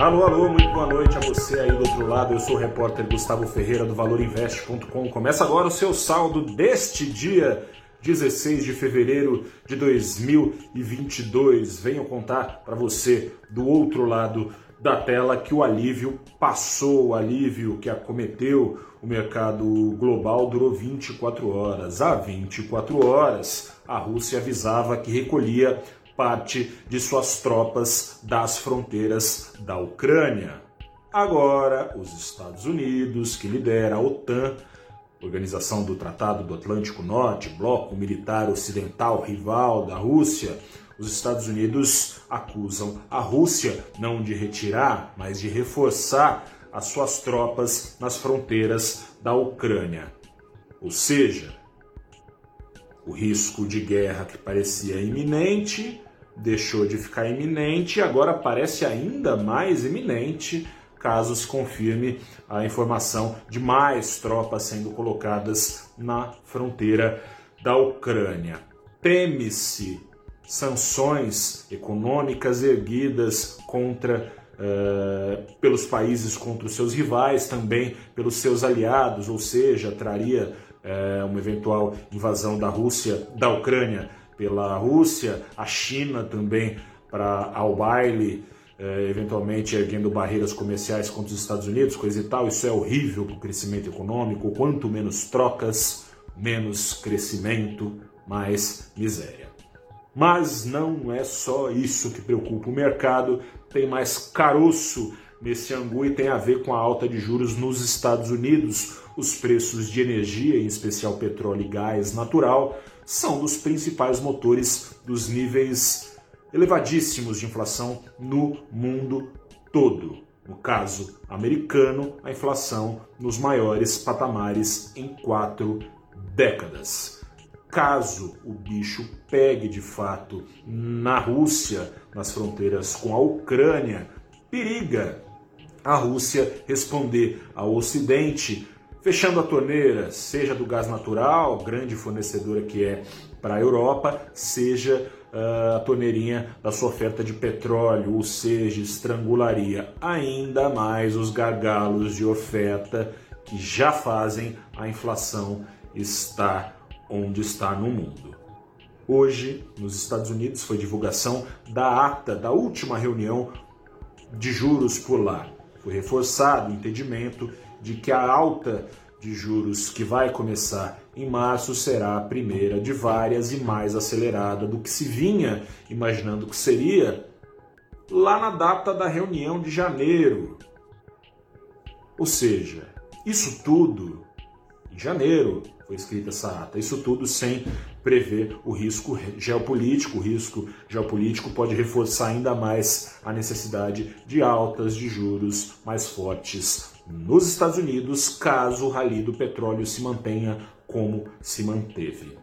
Alô, alô, muito boa noite a você aí do outro lado. Eu sou o repórter Gustavo Ferreira do ValorInvest.com. Começa agora o seu saldo deste dia 16 de fevereiro de 2022. Venho contar para você do outro lado da tela que o alívio passou, o alívio que acometeu o mercado global durou 24 horas. Há 24 horas, a Rússia avisava que recolhia parte de suas tropas das fronteiras da Ucrânia. Agora, os Estados Unidos, que lidera a OTAN, Organização do Tratado do Atlântico Norte, bloco militar ocidental rival da Rússia, os Estados Unidos acusam a Rússia não de retirar, mas de reforçar as suas tropas nas fronteiras da Ucrânia. Ou seja, o risco de guerra que parecia iminente deixou de ficar iminente e agora parece ainda mais iminente caso se confirme a informação de mais tropas sendo colocadas na fronteira da Ucrânia. Teme-se sanções econômicas erguidas contra uh, pelos países contra os seus rivais, também pelos seus aliados, ou seja, traria uh, uma eventual invasão da Rússia, da Ucrânia pela Rússia, a China também para ao baile, eh, eventualmente erguendo barreiras comerciais contra os Estados Unidos, coisa e tal. Isso é horrível para o crescimento econômico. Quanto menos trocas, menos crescimento, mais miséria. Mas não é só isso que preocupa o mercado, tem mais caroço nesse angu e tem a ver com a alta de juros nos Estados Unidos. Os preços de energia, em especial petróleo e gás natural, são dos principais motores dos níveis elevadíssimos de inflação no mundo todo. No caso americano, a inflação nos maiores patamares em quatro décadas. Caso o bicho pegue de fato na Rússia, nas fronteiras com a Ucrânia, periga a Rússia responder ao Ocidente fechando a torneira, seja do gás natural, grande fornecedora que é para a Europa, seja uh, a torneirinha da sua oferta de petróleo, ou seja, estrangularia ainda mais os gargalos de oferta que já fazem a inflação estar onde está no mundo. Hoje, nos Estados Unidos, foi divulgação da ata da última reunião de juros por lá. Foi reforçado o entendimento de que a alta de juros que vai começar em março será a primeira de várias e mais acelerada do que se vinha imaginando que seria lá na data da reunião de janeiro. Ou seja, isso tudo em janeiro foi escrita essa ata, isso tudo sem prever o risco geopolítico. O risco geopolítico pode reforçar ainda mais a necessidade de altas de juros mais fortes nos Estados Unidos, caso o rally do petróleo se mantenha como se manteve.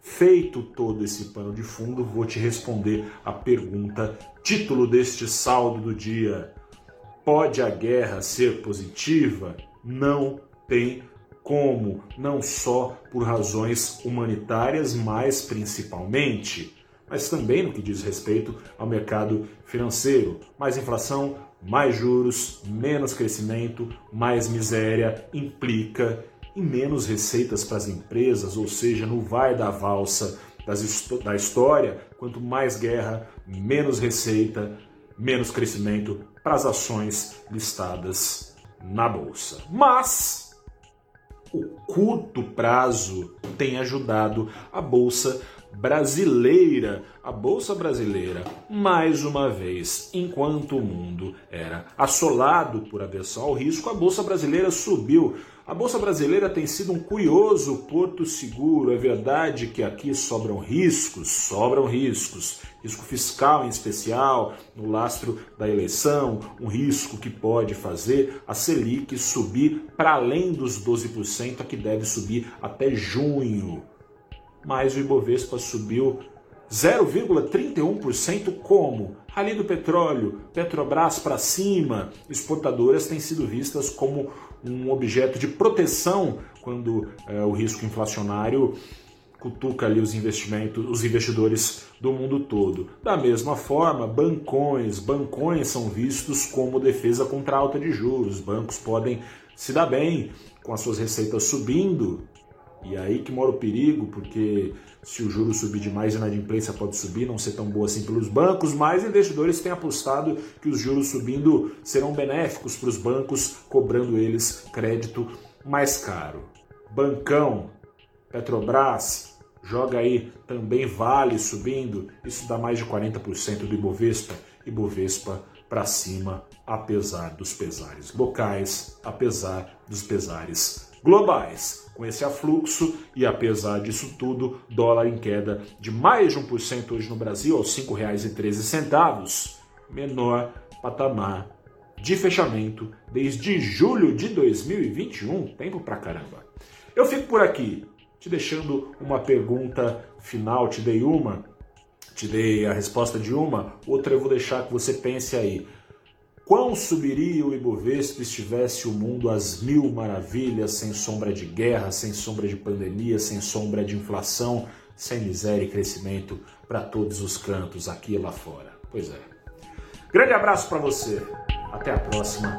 Feito todo esse pano de fundo, vou te responder a pergunta, título deste saldo do dia. Pode a guerra ser positiva? Não tem como, não só por razões humanitárias, mas principalmente, mas também no que diz respeito ao mercado financeiro. Mais inflação, mais juros, menos crescimento, mais miséria implica em menos receitas para as empresas, ou seja, no vai da valsa da história, quanto mais guerra, menos receita, menos crescimento para as ações listadas na bolsa. Mas o curto prazo tem ajudado a bolsa brasileira. A bolsa brasileira, mais uma vez, enquanto o mundo era assolado por aversão ao risco, a bolsa brasileira subiu. A bolsa brasileira tem sido um curioso porto seguro. É verdade que aqui sobram riscos, sobram riscos. Risco fiscal em especial, no lastro da eleição, um risco que pode fazer a Selic subir para além dos 12%, a que deve subir até junho mas o Ibovespa subiu 0,31% como? Ali do petróleo, Petrobras para cima, exportadoras têm sido vistas como um objeto de proteção quando é, o risco inflacionário cutuca ali os investimentos, os investidores do mundo todo. Da mesma forma, bancões, bancões são vistos como defesa contra a alta de juros. Bancos podem se dar bem com as suas receitas subindo. E aí que mora o perigo, porque se o juro subir demais, a inadimplência pode subir, não ser tão boa assim pelos bancos, mas investidores têm apostado que os juros subindo serão benéficos para os bancos, cobrando eles crédito mais caro. Bancão, Petrobras, joga aí também Vale subindo, isso dá mais de 40% do Ibovespa, Ibovespa para cima, apesar dos pesares. Locais, apesar dos pesares globais. Com esse afluxo e apesar disso tudo, dólar em queda de mais de 1% hoje no Brasil, aos R$ 5,13, menor patamar de fechamento desde julho de 2021, tempo pra caramba. Eu fico por aqui, te deixando uma pergunta final, te dei uma, te dei a resposta de uma, outra eu vou deixar que você pense aí. Quão subiria o Ibovespa se estivesse o mundo às mil maravilhas, sem sombra de guerra, sem sombra de pandemia, sem sombra de inflação, sem miséria e crescimento para todos os cantos, aqui e lá fora? Pois é. Grande abraço para você. Até a próxima.